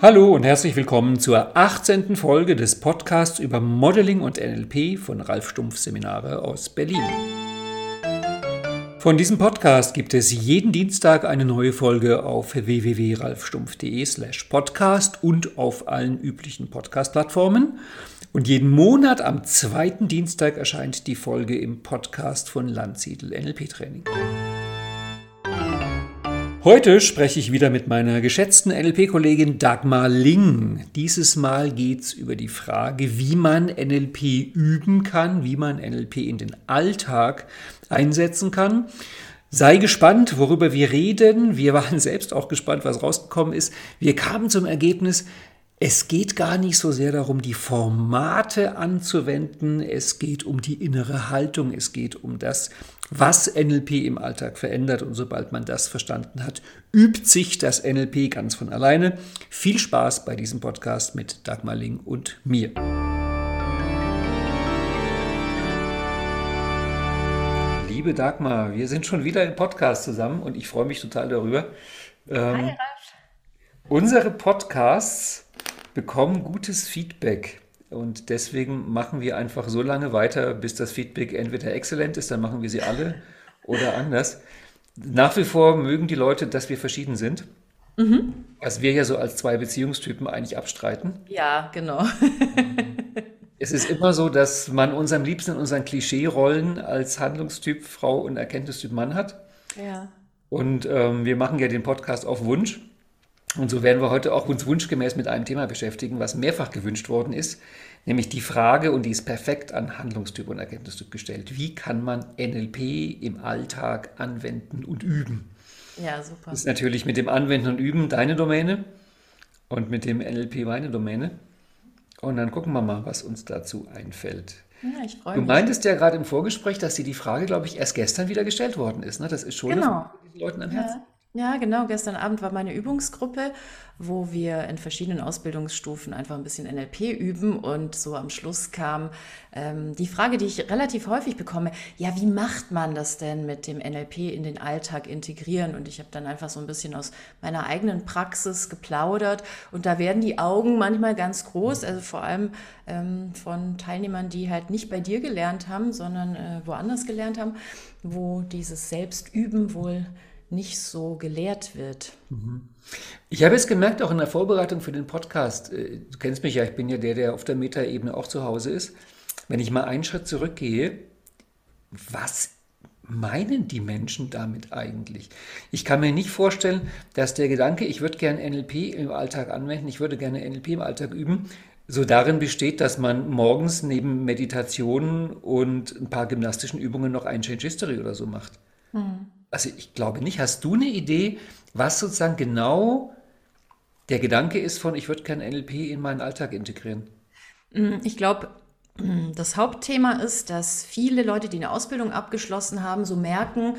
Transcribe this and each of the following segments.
Hallo und herzlich willkommen zur 18. Folge des Podcasts über Modeling und NLP von Ralf Stumpf Seminare aus Berlin. Von diesem Podcast gibt es jeden Dienstag eine neue Folge auf www.ralfstumpf.de/slash podcast und auf allen üblichen Podcast-Plattformen. Und jeden Monat am zweiten Dienstag erscheint die Folge im Podcast von Landsiedel NLP Training. Heute spreche ich wieder mit meiner geschätzten NLP-Kollegin Dagmar Ling. Dieses Mal geht es über die Frage, wie man NLP üben kann, wie man NLP in den Alltag einsetzen kann. Sei gespannt, worüber wir reden. Wir waren selbst auch gespannt, was rausgekommen ist. Wir kamen zum Ergebnis, es geht gar nicht so sehr darum, die Formate anzuwenden, es geht um die innere Haltung, es geht um das, was NLP im Alltag verändert. Und sobald man das verstanden hat, übt sich das NLP ganz von alleine. Viel Spaß bei diesem Podcast mit Dagmar Ling und mir. Liebe Dagmar, wir sind schon wieder im Podcast zusammen und ich freue mich total darüber. Ähm, Hi, Ralf. Unsere Podcasts bekommen gutes Feedback. Und deswegen machen wir einfach so lange weiter, bis das Feedback entweder exzellent ist, dann machen wir sie alle oder anders. Nach wie vor mögen die Leute, dass wir verschieden sind. Mhm. Was wir ja so als zwei Beziehungstypen eigentlich abstreiten. Ja, genau. es ist immer so, dass man uns am liebsten in unseren Klischee-Rollen als Handlungstyp Frau und Erkenntnistyp Mann hat. Ja. Und ähm, wir machen ja den Podcast auf Wunsch. Und so werden wir heute auch uns wunschgemäß mit einem Thema beschäftigen, was mehrfach gewünscht worden ist, nämlich die Frage, und die ist perfekt an Handlungstyp und Erkenntnistyp gestellt, wie kann man NLP im Alltag anwenden und üben? Ja, super. Das ist natürlich mit dem Anwenden und Üben deine Domäne und mit dem NLP meine Domäne. Und dann gucken wir mal, was uns dazu einfällt. Ja, ich freue mich. Du meintest ja gerade im Vorgespräch, dass dir die Frage, glaube ich, erst gestern wieder gestellt worden ist. Ne? Das ist schon genau. den Leuten am Herzen. Ja. Ja, genau. Gestern Abend war meine Übungsgruppe, wo wir in verschiedenen Ausbildungsstufen einfach ein bisschen NLP üben. Und so am Schluss kam ähm, die Frage, die ich relativ häufig bekomme, ja, wie macht man das denn mit dem NLP in den Alltag integrieren? Und ich habe dann einfach so ein bisschen aus meiner eigenen Praxis geplaudert. Und da werden die Augen manchmal ganz groß, also vor allem ähm, von Teilnehmern, die halt nicht bei dir gelernt haben, sondern äh, woanders gelernt haben, wo dieses Selbstüben wohl nicht so gelehrt wird. Mhm. Ich habe es gemerkt, auch in der Vorbereitung für den Podcast, äh, du kennst mich ja, ich bin ja der, der auf der Metaebene auch zu Hause ist. Wenn ich mal einen Schritt zurückgehe, was meinen die Menschen damit eigentlich? Ich kann mir nicht vorstellen, dass der Gedanke, ich würde gerne NLP im Alltag anwenden, ich würde gerne NLP im Alltag üben, so darin besteht, dass man morgens neben Meditationen und ein paar gymnastischen Übungen noch ein Change History oder so macht. Hm also ich glaube nicht. Hast du eine Idee, was sozusagen genau der Gedanke ist von, ich würde kein NLP in meinen Alltag integrieren? Mm, ich glaube, mm, das Hauptthema ist, dass viele Leute, die eine Ausbildung abgeschlossen haben, so merken,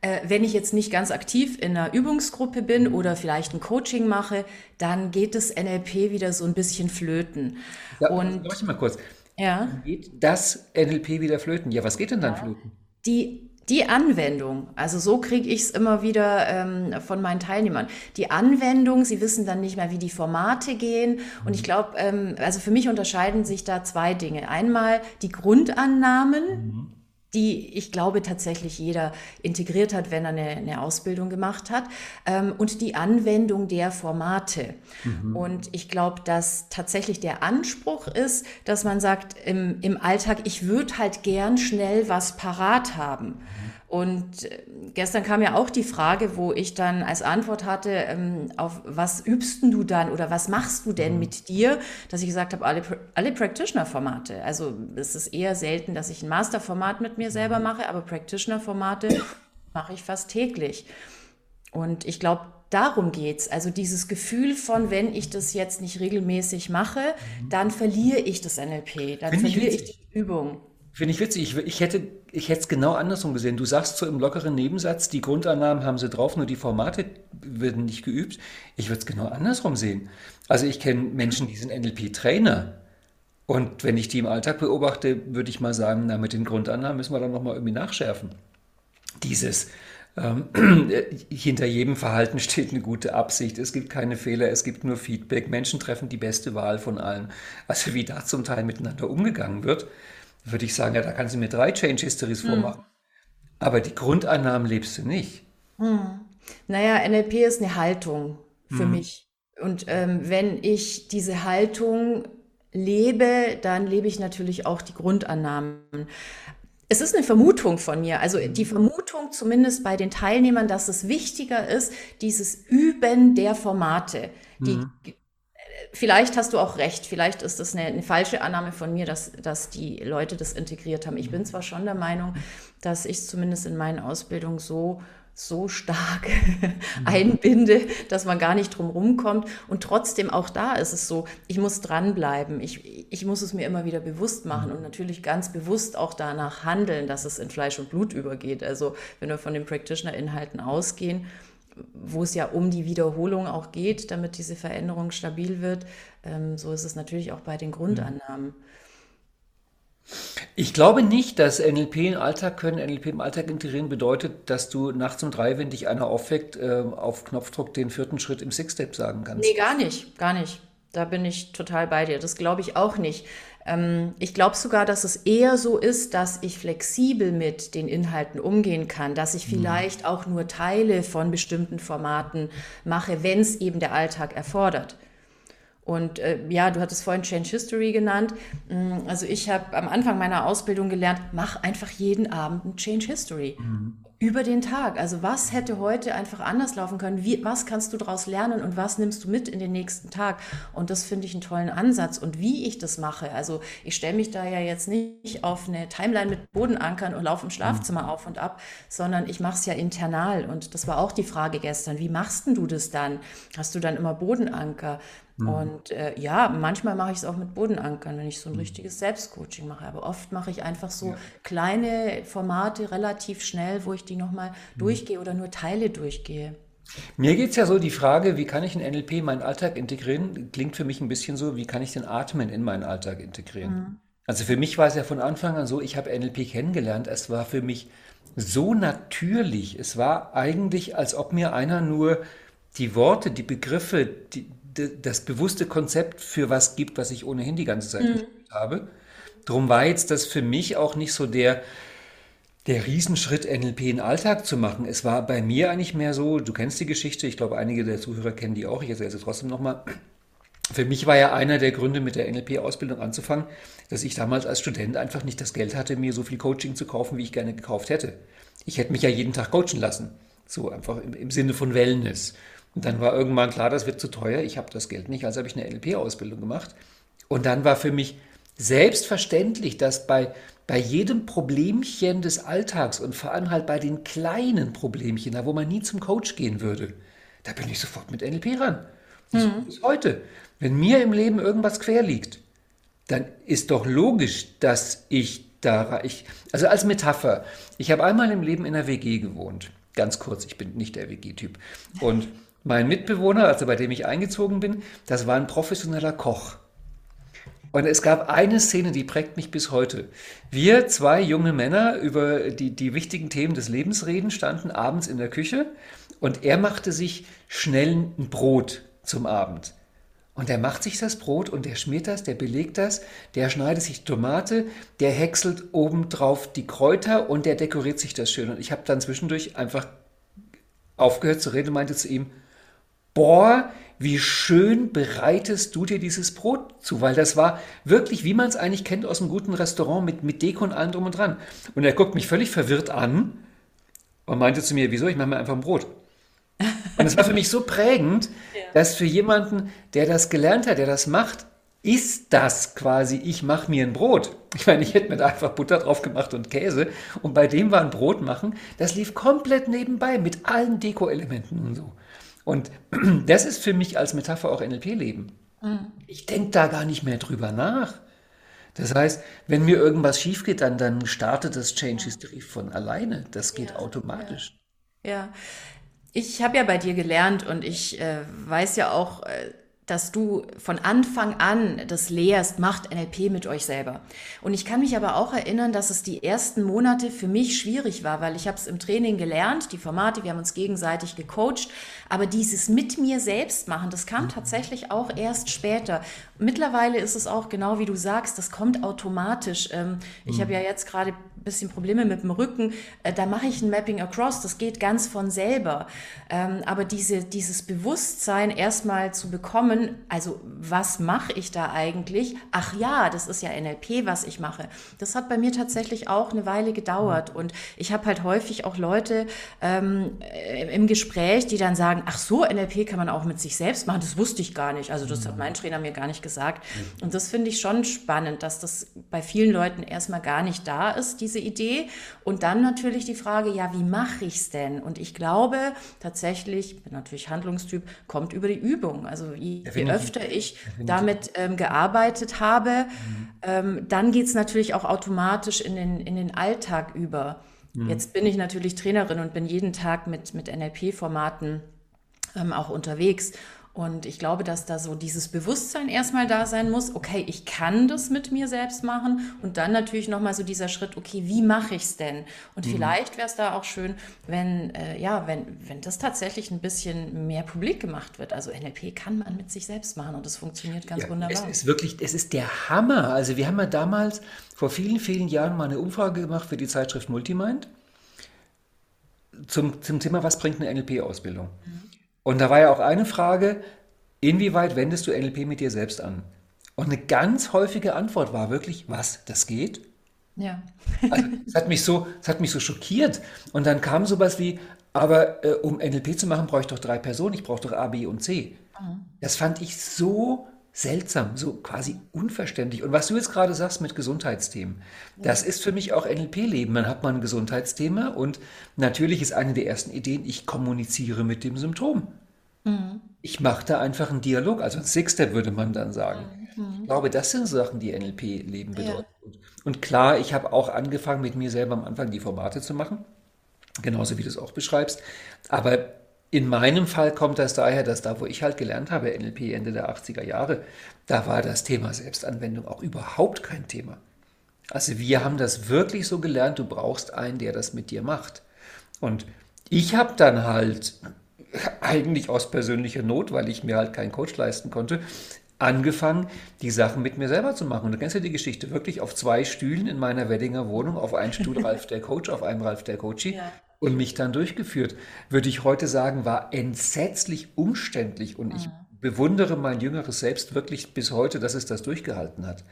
äh, wenn ich jetzt nicht ganz aktiv in einer Übungsgruppe bin mhm. oder vielleicht ein Coaching mache, dann geht das NLP wieder so ein bisschen flöten. Ja, und warte mal kurz. Ja. Geht das NLP wieder flöten? Ja, was geht denn dann ja. flöten? Die die Anwendung, also so kriege ich es immer wieder ähm, von meinen Teilnehmern. Die Anwendung, sie wissen dann nicht mehr, wie die Formate gehen. Und ich mhm. glaube, ähm, also für mich unterscheiden sich da zwei Dinge. Einmal die Grundannahmen, mhm die ich glaube tatsächlich jeder integriert hat, wenn er eine, eine Ausbildung gemacht hat, ähm, und die Anwendung der Formate. Mhm. Und ich glaube, dass tatsächlich der Anspruch ist, dass man sagt, im, im Alltag, ich würde halt gern schnell was parat haben. Mhm. Und äh, gestern kam ja auch die Frage, wo ich dann als Antwort hatte, ähm, auf was übst du dann oder was machst du denn mhm. mit dir, dass ich gesagt habe, alle, alle Practitioner-Formate. Also es ist eher selten, dass ich ein Master-Format mit mir selber mhm. mache, aber Practitioner-Formate mache ich fast täglich. Und ich glaube, darum geht es. Also dieses Gefühl von, wenn ich das jetzt nicht regelmäßig mache, mhm. dann verliere ich das NLP, dann Find verliere ich, ich die Übung. Finde ich witzig. Ich, ich hätte ich hätte es genau andersrum gesehen. Du sagst so im lockeren Nebensatz, die Grundannahmen haben sie drauf, nur die Formate werden nicht geübt. Ich würde es genau andersrum sehen. Also ich kenne Menschen, die sind NLP-Trainer. Und wenn ich die im Alltag beobachte, würde ich mal sagen, na, mit den Grundannahmen müssen wir dann nochmal irgendwie nachschärfen. Dieses Ähm, hinter jedem Verhalten steht eine gute Absicht. Es gibt keine Fehler, es gibt nur Feedback. Menschen treffen die beste Wahl von allen. Also wie da zum Teil miteinander umgegangen wird, würde ich sagen, ja, da kannst du mir drei Change Histories hm. vormachen. Aber die Grundannahmen lebst du nicht. Hm. Naja, NLP ist eine Haltung für hm. mich. Und ähm, wenn ich diese Haltung lebe, dann lebe ich natürlich auch die Grundannahmen. Es ist eine Vermutung von mir, also die Vermutung zumindest bei den Teilnehmern, dass es wichtiger ist, dieses Üben der Formate. Die, mhm. Vielleicht hast du auch recht, vielleicht ist das eine, eine, falsche Annahme von mir, dass, dass die Leute das integriert haben. Ich bin zwar schon der Meinung, dass ich es zumindest in meinen Ausbildungen so so stark einbinde, dass man gar nicht drum rumkommt. Und trotzdem auch da ist es so, ich muss dranbleiben. Ich, ich muss es mir immer wieder bewusst machen und natürlich ganz bewusst auch danach handeln, dass es in Fleisch und Blut übergeht. Also wenn wir von den Practitioner-Inhalten ausgehen, wo es ja um die Wiederholung auch geht, damit diese Veränderung stabil wird, ähm, so ist es natürlich auch bei den Grundannahmen. Ich glaube nicht, dass NLP im Alltag können, NLP im Alltag integrieren bedeutet, dass du nachts um drei, wenn dich einer aufweckt, äh, auf Knopfdruck den vierten Schritt im Six-Step sagen kannst. Nee, gar nicht, gar nicht. Da bin ich total bei dir. Das glaube ich auch nicht. Ähm, ich glaube sogar, dass es eher so ist, dass ich flexibel mit den Inhalten umgehen kann, dass ich mhm. vielleicht auch nur Teile von bestimmten Formaten mache, wenn es eben der Alltag erfordert. Und äh, ja, du hattest vorhin Change History genannt. Mm, also ich habe am Anfang meiner Ausbildung gelernt, mach einfach jeden Abend ein Change History. Mhm über den Tag. Also was hätte heute einfach anders laufen können? Wie, was kannst du daraus lernen und was nimmst du mit in den nächsten Tag? Und das finde ich einen tollen Ansatz. Und wie ich das mache, also ich stelle mich da ja jetzt nicht auf eine Timeline mit Bodenankern und laufe im Schlafzimmer mhm. auf und ab, sondern ich mache es ja internal. Und das war auch die Frage gestern. Wie machst du das dann? Hast du dann immer Bodenanker? Mhm. Und äh, ja, manchmal mache ich es auch mit Bodenankern, wenn ich so ein mhm. richtiges Selbstcoaching mache. Aber oft mache ich einfach so ja. kleine Formate relativ schnell, wo ich die nochmal mhm. durchgehe oder nur Teile durchgehe. Mir geht es ja so, die Frage, wie kann ich ein NLP in meinen Alltag integrieren, klingt für mich ein bisschen so, wie kann ich den Atmen in meinen Alltag integrieren? Mhm. Also für mich war es ja von Anfang an so, ich habe NLP kennengelernt, es war für mich so natürlich. Es war eigentlich, als ob mir einer nur die Worte, die Begriffe, die, das bewusste Konzept für was gibt, was ich ohnehin die ganze Zeit mhm. habe. Darum war jetzt das für mich auch nicht so der, der Riesenschritt, NLP in den Alltag zu machen. Es war bei mir eigentlich mehr so, du kennst die Geschichte, ich glaube, einige der Zuhörer kennen die auch, ich erzähle sie trotzdem nochmal. Für mich war ja einer der Gründe, mit der NLP-Ausbildung anzufangen, dass ich damals als Student einfach nicht das Geld hatte, mir so viel Coaching zu kaufen, wie ich gerne gekauft hätte. Ich hätte mich ja jeden Tag coachen lassen. So einfach im, im Sinne von Wellness. Und dann war irgendwann klar, das wird zu teuer, ich habe das Geld nicht, also habe ich eine NLP-Ausbildung gemacht. Und dann war für mich selbstverständlich, dass bei, bei jedem Problemchen des Alltags und vor allem halt bei den kleinen Problemchen, da wo man nie zum Coach gehen würde, da bin ich sofort mit NLP ran. Mhm. Bis heute. Wenn mir im Leben irgendwas quer liegt, dann ist doch logisch, dass ich da, ich, also als Metapher, ich habe einmal im Leben in einer WG gewohnt. Ganz kurz, ich bin nicht der WG-Typ. Und mein Mitbewohner, also bei dem ich eingezogen bin, das war ein professioneller Koch. Und es gab eine Szene, die prägt mich bis heute. Wir, zwei junge Männer, über die, die wichtigen Themen des Lebens reden, standen abends in der Küche und er machte sich schnell ein Brot zum Abend. Und er macht sich das Brot und der schmiert das, der belegt das, der schneidet sich Tomate, der häckselt obendrauf die Kräuter und der dekoriert sich das schön. Und ich habe dann zwischendurch einfach aufgehört zu reden und meinte zu ihm, boah, wie schön bereitest du dir dieses Brot zu, weil das war wirklich, wie man es eigentlich kennt aus einem guten Restaurant mit, mit Deko und allem drum und dran. Und er guckt mich völlig verwirrt an und meinte zu mir, wieso, ich mache mir einfach ein Brot. Und es war für mich so prägend, ja. dass für jemanden, der das gelernt hat, der das macht, ist das quasi, ich mache mir ein Brot. Ich meine, ich hätte mir da einfach Butter drauf gemacht und Käse. Und bei dem war ein Brot machen, das lief komplett nebenbei mit allen Deko-Elementen und so. Und das ist für mich als Metapher auch NLP-Leben. Mhm. Ich denke da gar nicht mehr drüber nach. Das heißt, wenn mir irgendwas schief geht, dann, dann startet das Change History von alleine. Das geht ja, automatisch. Ja. ja. Ich habe ja bei dir gelernt und ich äh, weiß ja auch, äh, dass du von Anfang an das lehrst, macht NLP mit euch selber. Und ich kann mich aber auch erinnern, dass es die ersten Monate für mich schwierig war, weil ich habe es im Training gelernt, die Formate, wir haben uns gegenseitig gecoacht, aber dieses mit mir selbst machen, das kam tatsächlich auch erst später. Mittlerweile ist es auch genau wie du sagst, das kommt automatisch. Ähm, ich habe ja jetzt gerade bisschen Probleme mit dem Rücken, äh, da mache ich ein Mapping Across, das geht ganz von selber. Ähm, aber diese, dieses Bewusstsein erstmal zu bekommen, also was mache ich da eigentlich? Ach ja, das ist ja NLP, was ich mache. Das hat bei mir tatsächlich auch eine Weile gedauert. Und ich habe halt häufig auch Leute ähm, äh, im Gespräch, die dann sagen, ach so, NLP kann man auch mit sich selbst machen, das wusste ich gar nicht. Also das hat mein Trainer mir gar nicht gesagt. Und das finde ich schon spannend, dass das bei vielen Leuten erstmal gar nicht da ist, diese diese Idee. Und dann natürlich die Frage, ja, wie mache ich es denn? Und ich glaube tatsächlich, bin natürlich Handlungstyp, kommt über die Übung. Also je, je öfter ich damit ähm, gearbeitet habe, mhm. ähm, dann geht es natürlich auch automatisch in den, in den Alltag über. Mhm. Jetzt bin ich natürlich Trainerin und bin jeden Tag mit, mit NLP-Formaten ähm, auch unterwegs. Und ich glaube, dass da so dieses Bewusstsein erstmal da sein muss, okay, ich kann das mit mir selbst machen und dann natürlich nochmal so dieser Schritt, okay, wie mache ich es denn? Und mhm. vielleicht wäre es da auch schön, wenn, äh, ja, wenn, wenn das tatsächlich ein bisschen mehr publik gemacht wird. Also NLP kann man mit sich selbst machen und das funktioniert ganz ja, wunderbar. Es ist wirklich, es ist der Hammer. Also wir haben ja damals vor vielen, vielen Jahren mal eine Umfrage gemacht für die Zeitschrift Multimind zum, zum Thema, was bringt eine NLP-Ausbildung? Mhm. Und da war ja auch eine Frage, inwieweit wendest du NLP mit dir selbst an? Und eine ganz häufige Antwort war wirklich, was, das geht? Ja. also, das hat mich so, das hat mich so schockiert. Und dann kam sowas wie, aber äh, um NLP zu machen, brauche ich doch drei Personen, ich brauche doch A, B und C. Mhm. Das fand ich so seltsam, so quasi unverständlich. Und was du jetzt gerade sagst mit Gesundheitsthemen, das ist für mich auch NLP-Leben. Man hat mal ein Gesundheitsthema und natürlich ist eine der ersten Ideen, ich kommuniziere mit dem Symptom. Mhm. Ich mache da einfach einen Dialog, also ein Six-Step würde man dann sagen. Mhm. Ich glaube, das sind Sachen, die NLP-Leben bedeuten. Ja. Und klar, ich habe auch angefangen, mit mir selber am Anfang die Formate zu machen, genauso wie du es auch beschreibst. Aber in meinem Fall kommt das daher, dass da, wo ich halt gelernt habe, NLP Ende der 80er Jahre, da war das Thema Selbstanwendung auch überhaupt kein Thema. Also wir haben das wirklich so gelernt, du brauchst einen, der das mit dir macht. Und ich habe dann halt eigentlich aus persönlicher Not, weil ich mir halt keinen Coach leisten konnte, angefangen, die Sachen mit mir selber zu machen. Und du kennst ja die Geschichte, wirklich auf zwei Stühlen in meiner Weddinger Wohnung, auf einen Stuhl Ralf der Coach, auf einem Ralf der Coachie. Ja und mich dann durchgeführt. Würde ich heute sagen, war entsetzlich umständlich und ich mhm. bewundere mein jüngeres Selbst wirklich bis heute, dass es das durchgehalten hat.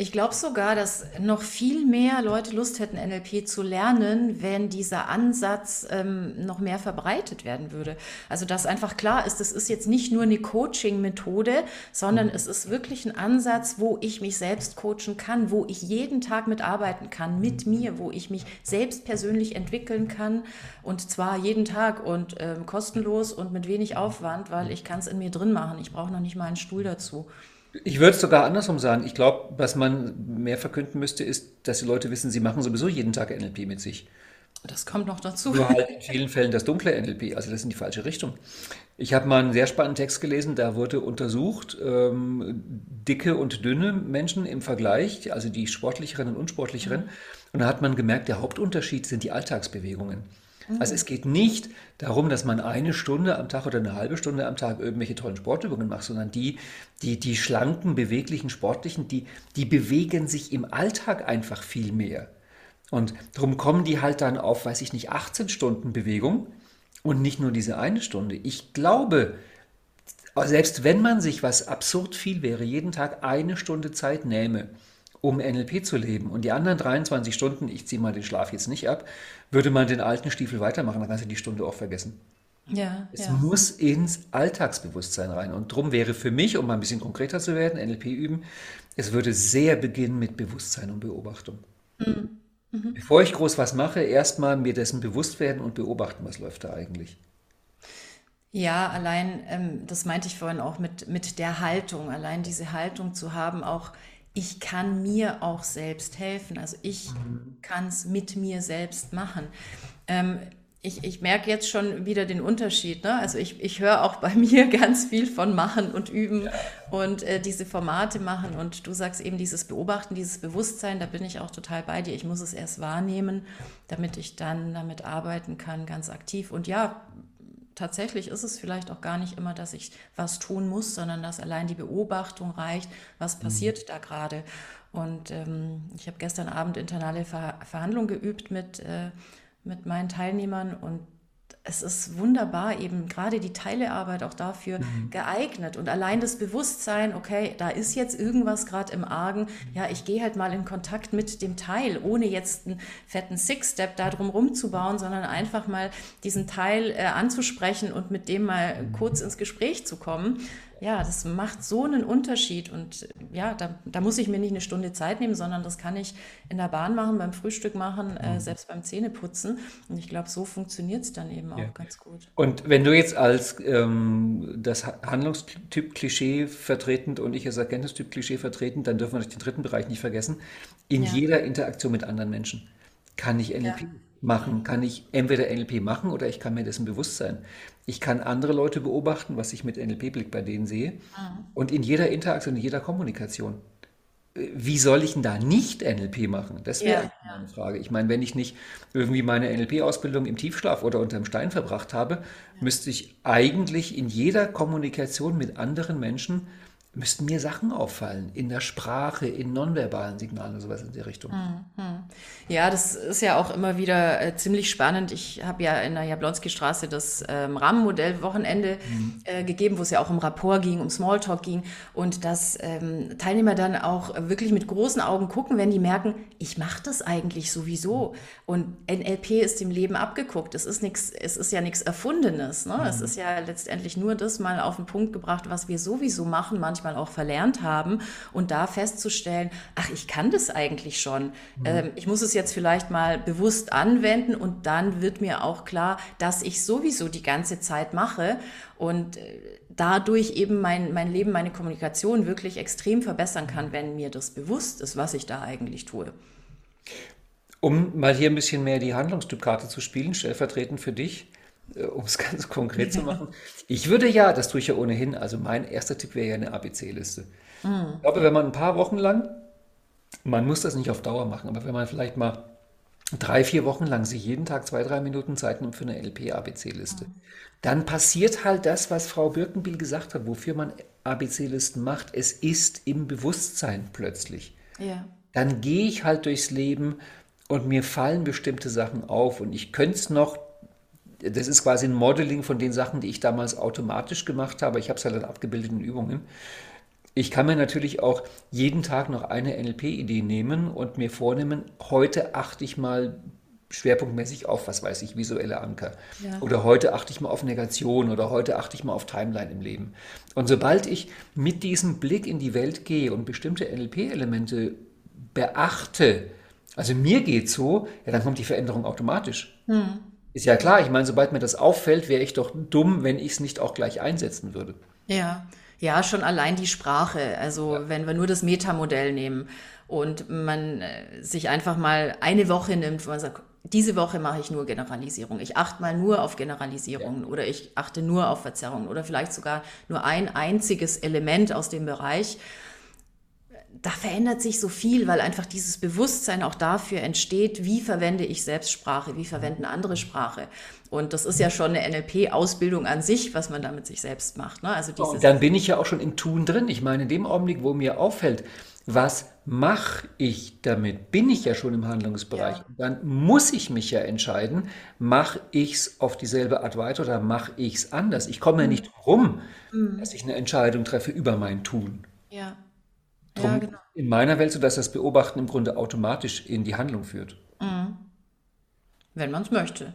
Ich glaube sogar, dass noch viel mehr Leute Lust hätten, NLP zu lernen, wenn dieser Ansatz ähm, noch mehr verbreitet werden würde. Also dass einfach klar ist, das ist jetzt nicht nur eine Coaching-Methode, sondern mhm. es ist wirklich ein Ansatz, wo ich mich selbst coachen kann, wo ich jeden Tag mitarbeiten kann, mit mir, wo ich mich selbst persönlich entwickeln kann und zwar jeden Tag und ähm, kostenlos und mit wenig Aufwand, weil ich kann es in mir drin machen. Ich brauche noch nicht mal einen Stuhl dazu. Ich würde es sogar andersrum sagen. Ich glaube, was man mehr verkünden müsste, ist, dass die Leute wissen, sie machen sowieso jeden Tag NLP mit sich. Das kommt noch dazu. Nur halt in vielen Fällen das dunkle NLP, also das ist in die falsche Richtung. Ich habe mal einen sehr spannenden Text gelesen, da wurde untersucht, ähm, dicke und dünne Menschen im Vergleich, also die sportlicheren und unsportlicheren. Mhm. Und da hat man gemerkt, der Hauptunterschied sind die Alltagsbewegungen. Also es geht nicht darum, dass man eine Stunde am Tag oder eine halbe Stunde am Tag irgendwelche tollen Sportübungen macht, sondern die, die, die schlanken, beweglichen, sportlichen, die, die bewegen sich im Alltag einfach viel mehr. Und darum kommen die halt dann auf, weiß ich nicht, 18 Stunden Bewegung und nicht nur diese eine Stunde. Ich glaube, selbst wenn man sich, was absurd viel wäre, jeden Tag eine Stunde Zeit nähme, um NLP zu leben. Und die anderen 23 Stunden, ich ziehe mal den Schlaf jetzt nicht ab, würde man den alten Stiefel weitermachen, dann kannst du die Stunde auch vergessen. Ja, es ja. muss ins Alltagsbewusstsein rein. Und darum wäre für mich, um mal ein bisschen konkreter zu werden, NLP üben, es würde sehr beginnen mit Bewusstsein und Beobachtung. Mhm. Mhm. Bevor ich groß was mache, erstmal mir dessen bewusst werden und beobachten, was läuft da eigentlich. Ja, allein, ähm, das meinte ich vorhin auch mit, mit der Haltung, allein diese Haltung zu haben, auch ich kann mir auch selbst helfen. Also ich mhm. kann es mit mir selbst machen. Ähm, ich, ich merke jetzt schon wieder den Unterschied. Ne? Also ich, ich höre auch bei mir ganz viel von machen und üben ja. und äh, diese Formate machen. Und du sagst eben dieses Beobachten, dieses Bewusstsein, da bin ich auch total bei dir. Ich muss es erst wahrnehmen, damit ich dann damit arbeiten kann, ganz aktiv. Und ja, tatsächlich ist es vielleicht auch gar nicht immer, dass ich was tun muss, sondern dass allein die Beobachtung reicht, was mhm. passiert mhm. da gerade. Und ähm, ich habe gestern Abend internale Ver Verhandlungen geübt mit äh, mit meinen Teilnehmern und es ist wunderbar, eben gerade die Teilearbeit auch dafür mhm. geeignet. Und allein das Bewusstsein, okay, da ist jetzt irgendwas gerade im Argen, ja, ich gehe halt mal in Kontakt mit dem Teil, ohne jetzt einen fetten Six-Step da drum rumzubauen, sondern einfach mal diesen Teil äh, anzusprechen und mit dem mal kurz ins Gespräch zu kommen ja, das macht so einen Unterschied. Und ja, da, da, muss ich mir nicht eine Stunde Zeit nehmen, sondern das kann ich in der Bahn machen, beim Frühstück machen, äh, mhm. selbst beim Zähneputzen. Und ich glaube, so funktioniert es dann eben auch ja. ganz gut. Und wenn du jetzt als ähm, das Handlungstyp Klischee vertretend und ich als Erkenntnistyp Klischee vertretend, dann dürfen wir den dritten Bereich nicht vergessen. In ja. jeder Interaktion mit anderen Menschen kann ich NLP. Ja machen, kann ich entweder NLP machen oder ich kann mir dessen bewusst sein. Ich kann andere Leute beobachten, was ich mit NLP-Blick bei denen sehe. Mhm. Und in jeder Interaktion, in jeder Kommunikation. Äh, wie soll ich denn da nicht NLP machen? Das wäre ja, eine Frage. Ich meine, wenn ich nicht irgendwie meine NLP-Ausbildung im Tiefschlaf oder unterm Stein verbracht habe, ja. müsste ich eigentlich in jeder Kommunikation mit anderen Menschen müssten mir Sachen auffallen, in der Sprache, in nonverbalen Signalen, sowas in die Richtung. Mhm. Ja, das ist ja auch immer wieder äh, ziemlich spannend. Ich habe ja in der Jablonski-Straße das ähm, Rahmenmodell Wochenende mhm. äh, gegeben, wo es ja auch um Rapport ging, um Smalltalk ging und dass ähm, Teilnehmer dann auch wirklich mit großen Augen gucken, wenn die merken, ich mache das eigentlich sowieso. Und NLP ist dem Leben abgeguckt. Es ist nichts, es ist ja nichts Erfundenes. Ne? Mhm. Es ist ja letztendlich nur das mal auf den Punkt gebracht, was wir sowieso machen, manchmal manchmal auch verlernt haben und da festzustellen, ach, ich kann das eigentlich schon. Mhm. Ähm, ich muss es jetzt vielleicht mal bewusst anwenden und dann wird mir auch klar, dass ich sowieso die ganze Zeit mache und äh, dadurch eben mein, mein Leben, meine Kommunikation wirklich extrem verbessern kann, wenn mir das bewusst ist, was ich da eigentlich tue. Um mal hier ein bisschen mehr die Handlungstypkarte zu spielen, stellvertretend für dich, um es ganz konkret zu machen. Ich würde ja, das tue ich ja ohnehin, also mein erster Tipp wäre ja eine ABC-Liste. Mhm. Ich glaube, wenn man ein paar Wochen lang, man muss das nicht auf Dauer machen, aber wenn man vielleicht mal drei, vier Wochen lang sich jeden Tag zwei, drei Minuten Zeit nimmt für eine LP-ABC-Liste, mhm. dann passiert halt das, was Frau Birkenbiel gesagt hat, wofür man ABC-Listen macht. Es ist im Bewusstsein plötzlich. Ja. Dann gehe ich halt durchs Leben und mir fallen bestimmte Sachen auf und ich könnte es noch das ist quasi ein Modeling von den Sachen, die ich damals automatisch gemacht habe. Ich habe es halt dann abgebildet in Übungen. Ich kann mir natürlich auch jeden Tag noch eine NLP-Idee nehmen und mir vornehmen, heute achte ich mal schwerpunktmäßig auf, was weiß ich, visuelle Anker. Ja. Oder heute achte ich mal auf Negation oder heute achte ich mal auf Timeline im Leben. Und sobald ich mit diesem Blick in die Welt gehe und bestimmte NLP-Elemente beachte, also mir geht so, ja, dann kommt die Veränderung automatisch. Hm. Ist ja klar, ich meine, sobald mir das auffällt, wäre ich doch dumm, wenn ich es nicht auch gleich einsetzen würde. Ja, ja, schon allein die Sprache. Also ja. wenn wir nur das Metamodell nehmen und man äh, sich einfach mal eine Woche nimmt, wo man sagt, diese Woche mache ich nur Generalisierung. Ich achte mal nur auf Generalisierungen ja. oder ich achte nur auf Verzerrungen oder vielleicht sogar nur ein einziges Element aus dem Bereich da verändert sich so viel, weil einfach dieses Bewusstsein auch dafür entsteht, wie verwende ich Selbstsprache, wie verwenden andere Sprache. Und das ist ja schon eine NLP-Ausbildung an sich, was man da mit sich selbst macht. Ne? Also dieses dann bin ich ja auch schon im Tun drin. Ich meine, in dem Augenblick, wo mir auffällt, was mache ich damit, bin ich ja schon im Handlungsbereich. Ja. Dann muss ich mich ja entscheiden, mache ich es auf dieselbe Art weiter oder mache ich es anders. Ich komme ja mhm. nicht rum, mhm. dass ich eine Entscheidung treffe über mein Tun. Ja. Drum ja, genau. In meiner Welt so, dass das Beobachten im Grunde automatisch in die Handlung führt. Mhm. Wenn man es möchte.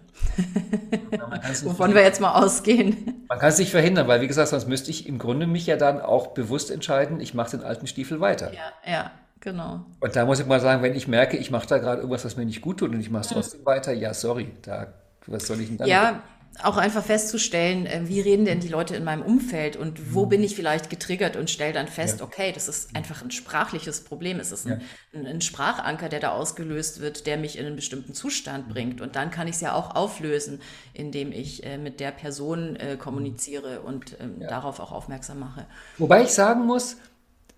Ja, Wovon wir jetzt mal ausgehen. Man kann es nicht verhindern, weil wie gesagt, sonst müsste ich im Grunde mich ja dann auch bewusst entscheiden, ich mache den alten Stiefel weiter. Ja, ja, genau. Und da muss ich mal sagen, wenn ich merke, ich mache da gerade irgendwas, was mir nicht gut tut und ich mache es trotzdem weiter, ja, sorry, da, was soll ich denn dann? Ja, auch einfach festzustellen, äh, wie reden denn die Leute in meinem Umfeld und wo mhm. bin ich vielleicht getriggert und stelle dann fest, ja. okay, das ist einfach ein sprachliches Problem. Es ist ein, ja. ein, ein, Sprachanker, der da ausgelöst wird, der mich in einen bestimmten Zustand mhm. bringt. Und dann kann ich es ja auch auflösen, indem ich äh, mit der Person äh, kommuniziere und ähm, ja. darauf auch aufmerksam mache. Wobei ich sagen muss,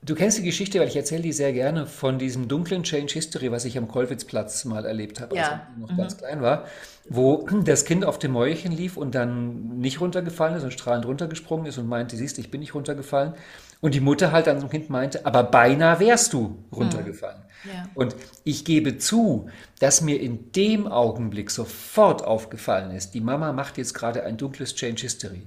Du kennst die Geschichte, weil ich erzähle die sehr gerne, von diesem dunklen Change History, was ich am Kolwitzplatz mal erlebt habe, als ich noch mhm. ganz klein war, wo das Kind auf dem Mäuerchen lief und dann nicht runtergefallen ist und strahlend runtergesprungen ist und meinte, siehst du, ich bin nicht runtergefallen. Und die Mutter halt an so Kind meinte, aber beinahe wärst du runtergefallen. Mhm. Ja. Und ich gebe zu, dass mir in dem Augenblick sofort aufgefallen ist, die Mama macht jetzt gerade ein dunkles Change History.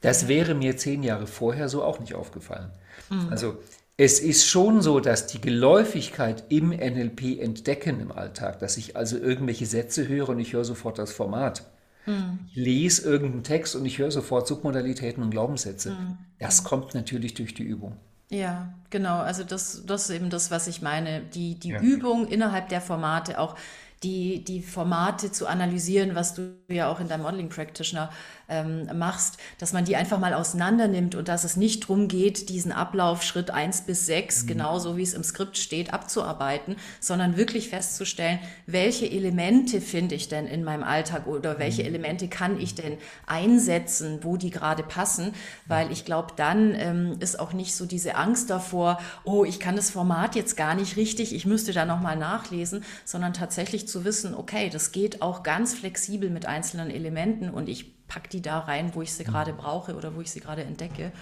Das wäre mir zehn Jahre vorher so auch nicht aufgefallen. Mhm. Also es ist schon so, dass die Geläufigkeit im NLP entdecken im Alltag, dass ich also irgendwelche Sätze höre und ich höre sofort das Format. Mhm. Ich lese irgendeinen Text und ich höre sofort Submodalitäten und Glaubenssätze. Mhm. Das kommt natürlich durch die Übung. Ja, genau. Also das, das ist eben das, was ich meine. Die, die ja. Übung innerhalb der Formate auch die, die Formate zu analysieren, was du ja auch in deinem Modeling Practitioner ähm, machst, dass man die einfach mal auseinander nimmt und dass es nicht darum geht, diesen Ablauf Schritt 1 bis 6, mhm. genauso wie es im Skript steht, abzuarbeiten, sondern wirklich festzustellen, welche Elemente finde ich denn in meinem Alltag oder welche mhm. Elemente kann ich denn einsetzen, wo die gerade passen, weil ich glaube, dann ähm, ist auch nicht so diese Angst davor, oh, ich kann das Format jetzt gar nicht richtig, ich müsste da nochmal nachlesen, sondern tatsächlich zu wissen, okay, das geht auch ganz flexibel mit einzelnen Elementen und ich pack die da rein, wo ich sie gerade mhm. brauche oder wo ich sie gerade entdecke.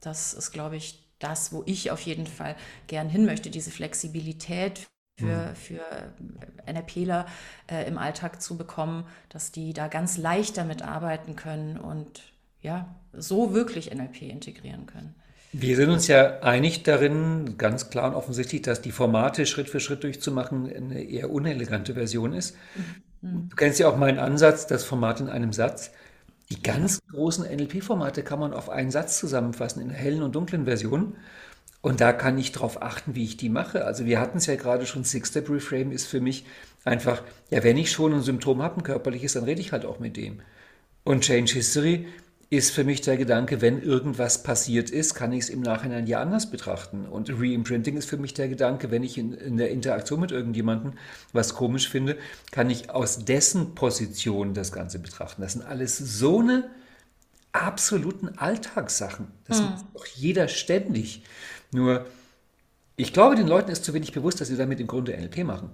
Das ist, glaube ich, das, wo ich auf jeden Fall gern hin möchte, diese Flexibilität für, mhm. für NLPler äh, im Alltag zu bekommen, dass die da ganz leicht damit arbeiten können und ja, so wirklich NLP integrieren können. Wir sind uns ja einig darin, ganz klar und offensichtlich, dass die Formate Schritt für Schritt durchzumachen eine eher unelegante Version ist. Mhm. Du kennst ja auch meinen Ansatz, das Format in einem Satz. Die ganz großen NLP-Formate kann man auf einen Satz zusammenfassen, in hellen und dunklen Versionen. Und da kann ich darauf achten, wie ich die mache. Also wir hatten es ja gerade schon, Six-Step-Reframe ist für mich einfach, ja, wenn ich schon ein Symptom habe, ein körperliches, dann rede ich halt auch mit dem. Und Change History ist für mich der Gedanke, wenn irgendwas passiert ist, kann ich es im Nachhinein ja anders betrachten. Und Reimprinting ist für mich der Gedanke, wenn ich in, in der Interaktion mit irgendjemandem was komisch finde, kann ich aus dessen Position das Ganze betrachten. Das sind alles so eine absoluten Alltagssachen. Das mhm. macht doch jeder ständig. Nur, ich glaube, den Leuten ist zu wenig bewusst, dass sie damit im Grunde NLP machen.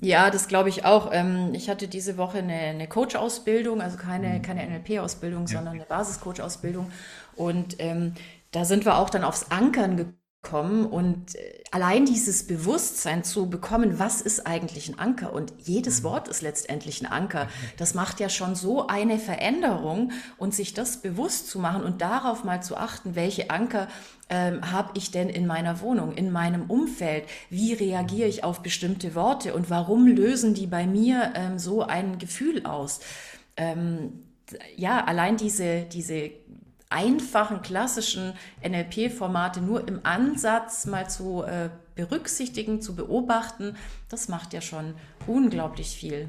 Ja, das glaube ich auch. Ähm, ich hatte diese Woche eine, eine Coach-Ausbildung, also keine, mhm. keine NLP-Ausbildung, sondern eine Basis-Coach-Ausbildung. Und ähm, da sind wir auch dann aufs Ankern gekommen kommen und äh, allein dieses Bewusstsein zu bekommen, was ist eigentlich ein Anker? Und jedes mhm. Wort ist letztendlich ein Anker, das macht ja schon so eine Veränderung und sich das bewusst zu machen und darauf mal zu achten, welche Anker ähm, habe ich denn in meiner Wohnung, in meinem Umfeld, wie reagiere ich auf bestimmte Worte? Und warum lösen die bei mir ähm, so ein Gefühl aus. Ähm, ja, allein diese, diese einfachen, klassischen NLP-Formate nur im Ansatz mal zu äh, berücksichtigen, zu beobachten, das macht ja schon unglaublich viel.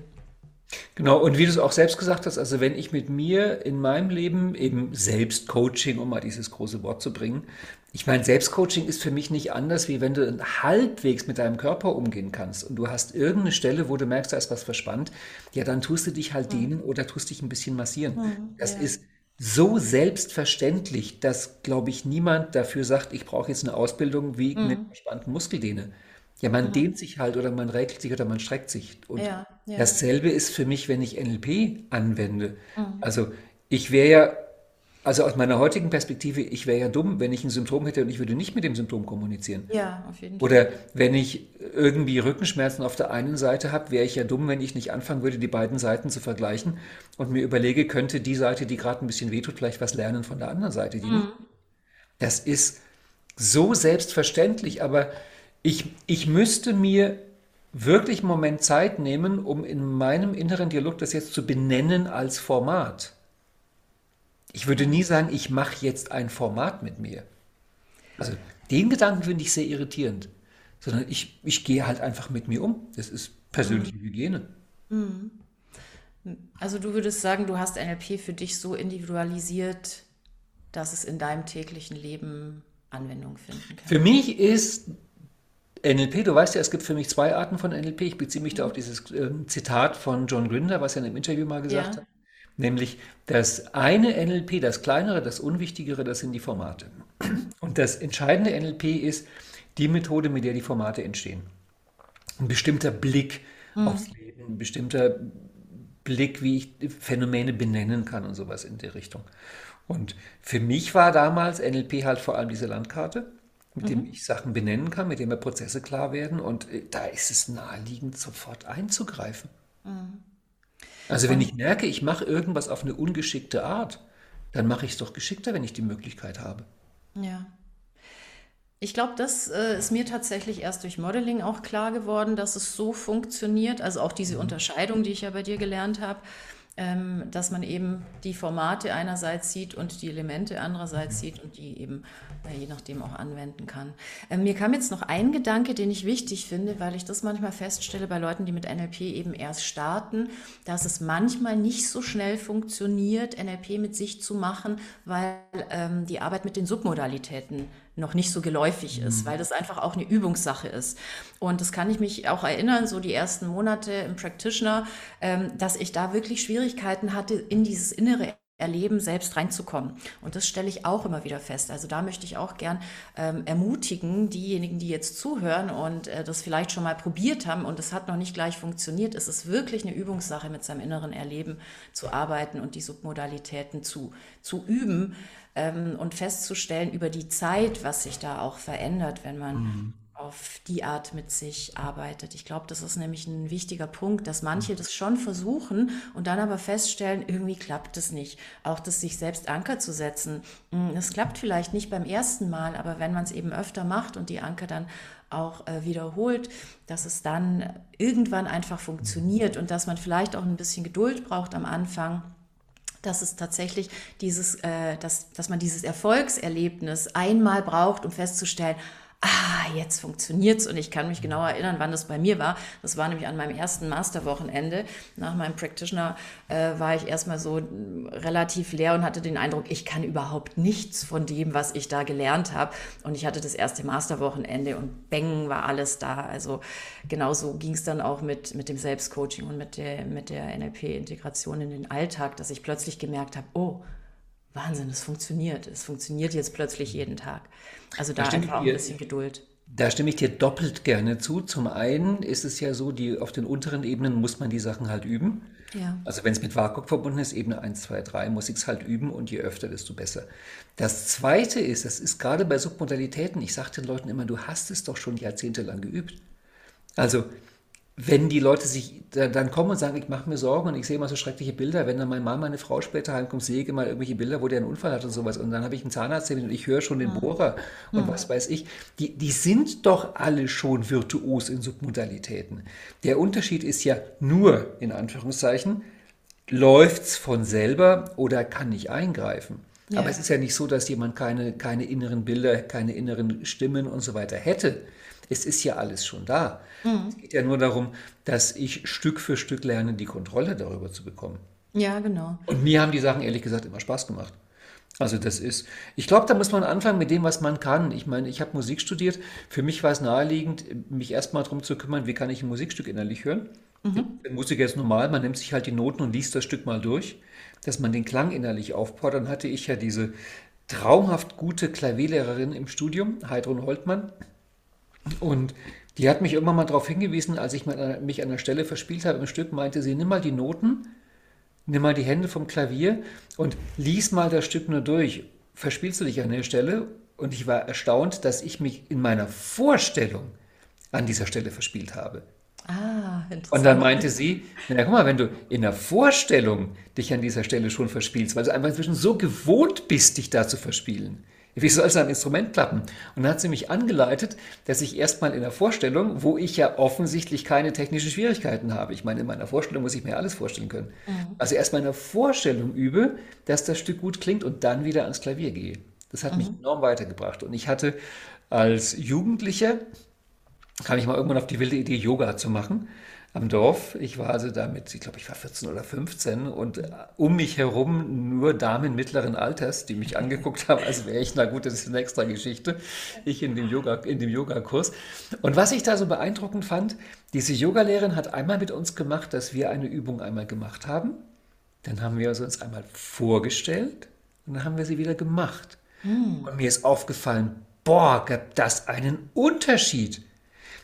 Genau, und wie du es auch selbst gesagt hast, also wenn ich mit mir in meinem Leben eben Selbstcoaching, um mal dieses große Wort zu bringen, ich meine, Selbstcoaching ist für mich nicht anders, wie wenn du halbwegs mit deinem Körper umgehen kannst und du hast irgendeine Stelle, wo du merkst, da ist was verspannt, ja, dann tust du dich halt dehnen oder tust dich ein bisschen massieren. Mhm, das ist so selbstverständlich, dass, glaube ich, niemand dafür sagt, ich brauche jetzt eine Ausbildung wie mhm. eine verspannten Muskeldehne. Ja, man mhm. dehnt sich halt oder man räkelt sich oder man streckt sich. Und ja, ja. dasselbe ist für mich, wenn ich NLP anwende. Mhm. Also ich wäre ja also aus meiner heutigen Perspektive, ich wäre ja dumm, wenn ich ein Symptom hätte und ich würde nicht mit dem Symptom kommunizieren. Ja, auf jeden Fall. Oder wenn ich irgendwie Rückenschmerzen auf der einen Seite habe, wäre ich ja dumm, wenn ich nicht anfangen würde, die beiden Seiten zu vergleichen und mir überlege, könnte die Seite, die gerade ein bisschen wehtut, vielleicht was lernen von der anderen Seite. Mhm. Das ist so selbstverständlich, aber ich, ich müsste mir wirklich einen Moment Zeit nehmen, um in meinem inneren Dialog das jetzt zu benennen als Format. Ich würde nie sagen, ich mache jetzt ein Format mit mir. Also den Gedanken finde ich sehr irritierend. Sondern ich, ich gehe halt einfach mit mir um. Das ist persönliche mhm. Hygiene. Mhm. Also du würdest sagen, du hast NLP für dich so individualisiert, dass es in deinem täglichen Leben Anwendung finden kann. Für mich ist NLP, du weißt ja, es gibt für mich zwei Arten von NLP. Ich beziehe mich da auf dieses äh, Zitat von John Grinder, was er in einem Interview mal gesagt ja. hat. Nämlich das eine NLP, das kleinere, das unwichtigere, das sind die Formate. Und das entscheidende NLP ist die Methode, mit der die Formate entstehen. Ein bestimmter Blick mhm. aufs Leben, ein bestimmter Blick, wie ich Phänomene benennen kann und sowas in der Richtung. Und für mich war damals NLP halt vor allem diese Landkarte, mit mhm. dem ich Sachen benennen kann, mit dem mir Prozesse klar werden. Und äh, da ist es naheliegend, sofort einzugreifen. Mhm. Also wenn ich merke, ich mache irgendwas auf eine ungeschickte Art, dann mache ich es doch geschickter, wenn ich die Möglichkeit habe. Ja. Ich glaube, das äh, ist mir tatsächlich erst durch Modeling auch klar geworden, dass es so funktioniert. Also auch diese mhm. Unterscheidung, die ich ja bei dir gelernt habe, dass man eben die Formate einerseits sieht und die Elemente andererseits sieht und die eben äh, je nachdem auch anwenden kann. Ähm, mir kam jetzt noch ein Gedanke, den ich wichtig finde, weil ich das manchmal feststelle bei Leuten, die mit NLP eben erst starten, dass es manchmal nicht so schnell funktioniert, NLP mit sich zu machen, weil ähm, die Arbeit mit den Submodalitäten noch nicht so geläufig ist, mhm. weil das einfach auch eine Übungssache ist. Und das kann ich mich auch erinnern, so die ersten Monate im Practitioner, ähm, dass ich da wirklich Schwierigkeiten hatte, in dieses innere Erleben selbst reinzukommen. Und das stelle ich auch immer wieder fest. Also da möchte ich auch gern ähm, ermutigen, diejenigen, die jetzt zuhören und äh, das vielleicht schon mal probiert haben und es hat noch nicht gleich funktioniert. Es ist wirklich eine Übungssache, mit seinem inneren Erleben zu arbeiten und die Submodalitäten zu, zu üben ähm, und festzustellen über die Zeit, was sich da auch verändert, wenn man mhm. auf die Art mit sich arbeitet. Ich glaube, das ist nämlich ein wichtiger Punkt, dass manche das schon versuchen und dann aber feststellen, irgendwie klappt es nicht. Auch das sich selbst Anker zu setzen. Hm, es klappt vielleicht nicht beim ersten Mal, aber wenn man es eben öfter macht und die Anker dann auch äh, wiederholt, dass es dann irgendwann einfach funktioniert und dass man vielleicht auch ein bisschen Geduld braucht am Anfang dass es tatsächlich dieses, äh, dass, dass man dieses Erfolgserlebnis einmal braucht, um festzustellen, ah, jetzt funktioniert's und ich kann mich genau erinnern, wann das bei mir war. Das war nämlich an meinem ersten Masterwochenende. Nach meinem Practitioner äh, war ich erstmal so relativ leer und hatte den Eindruck, ich kann überhaupt nichts von dem, was ich da gelernt habe. Und ich hatte das erste Masterwochenende und bang war alles da. Also genauso ging es dann auch mit, mit dem Selbstcoaching und mit der, mit der NLP-Integration in den Alltag, dass ich plötzlich gemerkt habe, oh, Wahnsinn, es funktioniert. Es funktioniert jetzt plötzlich jeden Tag. Also da, da einfach auch ein bisschen Geduld. Da stimme ich dir doppelt gerne zu. Zum einen ist es ja so, die, auf den unteren Ebenen muss man die Sachen halt üben. Ja. Also wenn es mit WAKOK verbunden ist, Ebene 1, 2, 3, muss ich es halt üben und je öfter, desto besser. Das Zweite ist, das ist gerade bei Submodalitäten, ich sage den Leuten immer, du hast es doch schon jahrzehntelang geübt. Also wenn die Leute sich dann kommen und sagen, ich mache mir Sorgen und ich sehe immer so schreckliche Bilder, wenn dann mein Mann, meine Frau später heimkommt, sehe ich immer irgendwelche Bilder, wo der einen Unfall hat und sowas und dann habe ich einen Zahnarzt und ich höre schon den. Bohrer und mhm. was weiß ich. Die, die sind doch alle schon virtuos in Submodalitäten. Der Unterschied ist ja nur, in Anführungszeichen, läuft es von selber oder kann nicht eingreifen. Ja. Aber es ist ja nicht so, dass jemand keine, keine inneren Bilder, keine inneren Stimmen und so weiter hätte. Es ist ja alles schon da. Mhm. Es geht ja nur darum, dass ich Stück für Stück lerne, die Kontrolle darüber zu bekommen. Ja, genau. Und mir haben die Sachen ehrlich gesagt immer Spaß gemacht. Also das ist, ich glaube, da muss man anfangen mit dem, was man kann. Ich meine, ich habe Musik studiert. Für mich war es naheliegend, mich erstmal darum zu kümmern, wie kann ich ein Musikstück innerlich hören. Mhm. Musik ist normal, man nimmt sich halt die Noten und liest das Stück mal durch, dass man den Klang innerlich aufbaut. Dann hatte ich ja diese traumhaft gute Klavierlehrerin im Studium, Heidrun Holtmann, und die hat mich irgendwann mal darauf hingewiesen, als ich mich an der Stelle verspielt habe im Stück, meinte sie, nimm mal die Noten, nimm mal die Hände vom Klavier und lies mal das Stück nur durch. Verspielst du dich an der Stelle? Und ich war erstaunt, dass ich mich in meiner Vorstellung an dieser Stelle verspielt habe. Ah, interessant. Und dann meinte sie, na guck mal, wenn du in der Vorstellung dich an dieser Stelle schon verspielst, weil du einfach inzwischen so gewohnt bist, dich da zu verspielen, wie soll es am Instrument klappen? Und dann hat sie mich angeleitet, dass ich erstmal in der Vorstellung, wo ich ja offensichtlich keine technischen Schwierigkeiten habe, ich meine, in meiner Vorstellung muss ich mir alles vorstellen können, mhm. also erstmal in der Vorstellung übe, dass das Stück gut klingt und dann wieder ans Klavier gehe. Das hat mhm. mich enorm weitergebracht. Und ich hatte als Jugendlicher, kam ich mal irgendwann auf die wilde Idee, Yoga zu machen. Am Dorf. Ich war also damit, ich glaube, ich war 14 oder 15 und äh, um mich herum nur Damen mittleren Alters, die mich angeguckt haben, als wäre ich, na gut, das ist eine extra Geschichte, ich in dem Yoga, in dem Yogakurs. Und was ich da so beeindruckend fand, diese Yogalehrerin hat einmal mit uns gemacht, dass wir eine Übung einmal gemacht haben. Dann haben wir uns einmal vorgestellt und dann haben wir sie wieder gemacht. Hm. Und mir ist aufgefallen, boah, gab das einen Unterschied.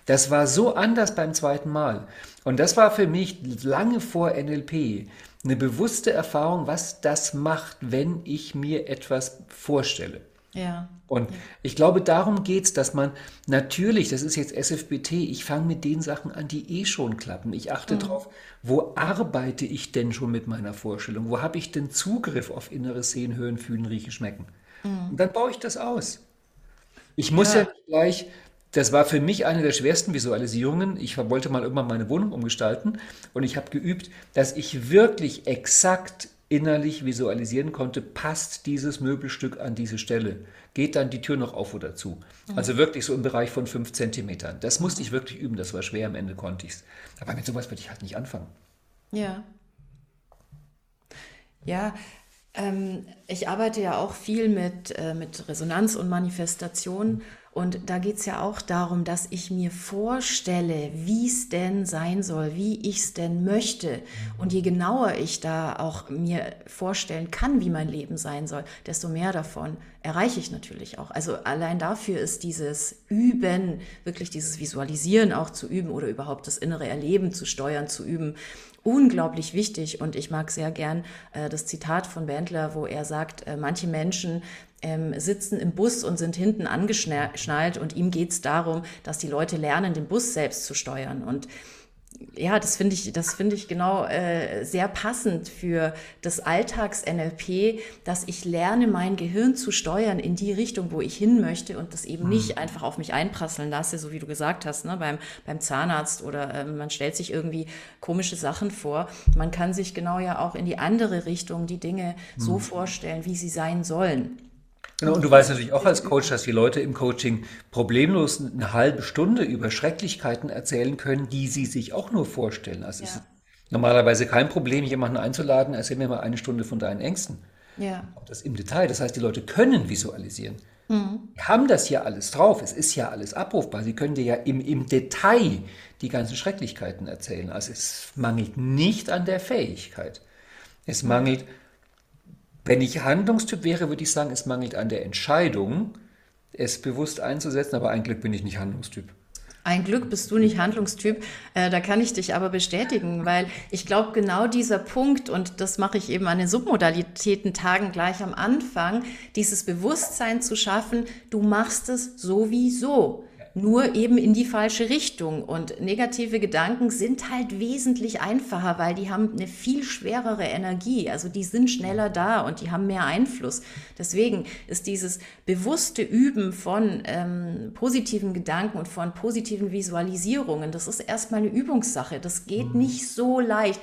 Das war so anders beim zweiten Mal. Und das war für mich lange vor NLP eine bewusste Erfahrung, was das macht, wenn ich mir etwas vorstelle. Ja. Und ja. ich glaube, darum geht es, dass man natürlich, das ist jetzt SFBT, ich fange mit den Sachen an, die eh schon klappen. Ich achte mhm. darauf, wo arbeite ich denn schon mit meiner Vorstellung? Wo habe ich denn Zugriff auf inneres Sehen, Hören, Fühlen, Riechen, Schmecken? Mhm. Und dann baue ich das aus. Ich muss ja, ja gleich das war für mich eine der schwersten Visualisierungen. Ich wollte mal irgendwann meine Wohnung umgestalten und ich habe geübt, dass ich wirklich exakt innerlich visualisieren konnte, passt dieses Möbelstück an diese Stelle. Geht dann die Tür noch auf oder zu? Mhm. Also wirklich so im Bereich von fünf Zentimetern. Das musste ich wirklich üben, das war schwer, am Ende konnte ich es. Aber mit sowas würde ich halt nicht anfangen. Ja. Ja, ähm, ich arbeite ja auch viel mit, äh, mit Resonanz und Manifestation. Und da geht es ja auch darum, dass ich mir vorstelle, wie es denn sein soll, wie ich es denn möchte. Und je genauer ich da auch mir vorstellen kann, wie mein Leben sein soll, desto mehr davon erreiche ich natürlich auch. Also allein dafür ist dieses Üben, wirklich dieses Visualisieren auch zu üben oder überhaupt das innere Erleben zu steuern, zu üben, unglaublich wichtig. Und ich mag sehr gern äh, das Zitat von Bandler, wo er sagt, äh, manche Menschen ähm, sitzen im Bus und sind hinten angeschnallt und ihm geht es darum, dass die Leute lernen, den Bus selbst zu steuern. Und ja, das finde ich, das finde ich genau äh, sehr passend für das Alltags-NLP, dass ich lerne, mein Gehirn zu steuern in die Richtung, wo ich hin möchte und das eben mhm. nicht einfach auf mich einprasseln lasse, so wie du gesagt hast, ne, beim, beim Zahnarzt oder äh, man stellt sich irgendwie komische Sachen vor. Man kann sich genau ja auch in die andere Richtung die Dinge mhm. so vorstellen, wie sie sein sollen. Genau, und du weißt natürlich auch als Coach, dass die Leute im Coaching problemlos eine halbe Stunde über Schrecklichkeiten erzählen können, die sie sich auch nur vorstellen. Also ja. es ist normalerweise kein Problem, jemanden einzuladen, erzähl mir mal eine Stunde von deinen Ängsten. Ja. Auch das im Detail. Das heißt, die Leute können visualisieren. Mhm. Die haben das ja alles drauf. Es ist ja alles abrufbar. Sie können dir ja im, im Detail die ganzen Schrecklichkeiten erzählen. Also es mangelt nicht an der Fähigkeit. Es mangelt wenn ich Handlungstyp wäre, würde ich sagen, es mangelt an der Entscheidung, es bewusst einzusetzen, aber ein Glück bin ich nicht Handlungstyp. Ein Glück bist du nicht Handlungstyp. Äh, da kann ich dich aber bestätigen, weil ich glaube, genau dieser Punkt, und das mache ich eben an den Submodalitäten-Tagen gleich am Anfang, dieses Bewusstsein zu schaffen, du machst es sowieso nur eben in die falsche Richtung. Und negative Gedanken sind halt wesentlich einfacher, weil die haben eine viel schwerere Energie. Also die sind schneller da und die haben mehr Einfluss. Deswegen ist dieses bewusste Üben von ähm, positiven Gedanken und von positiven Visualisierungen, das ist erstmal eine Übungssache. Das geht mhm. nicht so leicht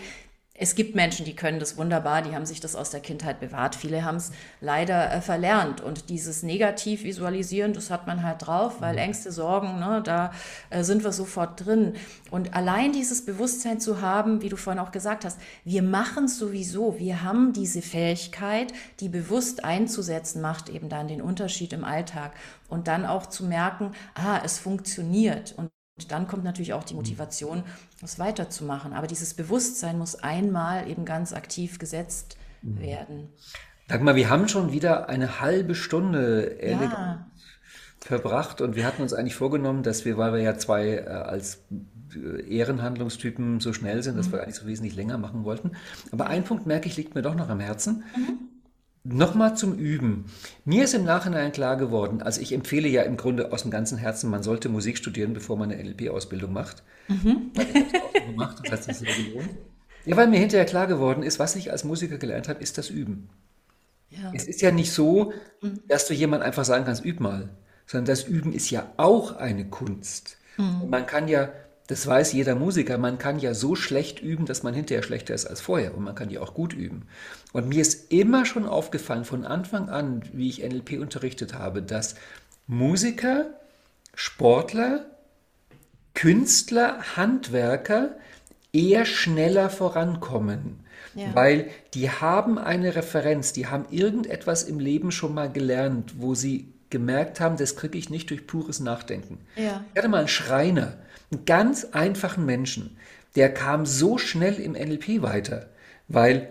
es gibt Menschen, die können das wunderbar, die haben sich das aus der Kindheit bewahrt. Viele haben es leider äh, verlernt. Und dieses negativ visualisieren, das hat man halt drauf, weil mhm. Ängste, Sorgen, ne, da äh, sind wir sofort drin. Und allein dieses Bewusstsein zu haben, wie du vorhin auch gesagt hast, wir machen es sowieso. Wir haben diese Fähigkeit, die bewusst einzusetzen, macht eben dann den Unterschied im Alltag. Und dann auch zu merken, ah, es funktioniert. Und und dann kommt natürlich auch die Motivation, das weiterzumachen. Aber dieses Bewusstsein muss einmal eben ganz aktiv gesetzt mhm. werden. Dagmar, wir haben schon wieder eine halbe Stunde ja. verbracht und wir hatten uns eigentlich vorgenommen, dass wir, weil wir ja zwei äh, als äh, Ehrenhandlungstypen so schnell sind, dass mhm. wir eigentlich so wesentlich länger machen wollten. Aber ein Punkt merke ich, liegt mir doch noch am Herzen. Mhm. Nochmal zum Üben. Mir ist im Nachhinein klar geworden, also ich empfehle ja im Grunde aus dem ganzen Herzen, man sollte Musik studieren, bevor man eine NLP-Ausbildung macht. Mhm. Ich habe auch gemacht, das heißt, das ist sehr gelohnt. Ja, weil mir hinterher klar geworden ist, was ich als Musiker gelernt habe, ist das Üben. Ja. Es ist ja nicht so, mhm. dass du jemand einfach sagen kannst, üb mal, sondern das Üben ist ja auch eine Kunst. Mhm. Man kann ja das weiß jeder Musiker, man kann ja so schlecht üben, dass man hinterher schlechter ist als vorher und man kann ja auch gut üben. Und mir ist immer schon aufgefallen, von Anfang an, wie ich NLP unterrichtet habe, dass Musiker, Sportler, Künstler, Handwerker eher schneller vorankommen. Ja. Weil die haben eine Referenz, die haben irgendetwas im Leben schon mal gelernt, wo sie gemerkt haben, das kriege ich nicht durch pures Nachdenken. Ja. Ich hatte mal einen Schreiner, einen ganz einfachen Menschen, der kam so schnell im NLP weiter, weil,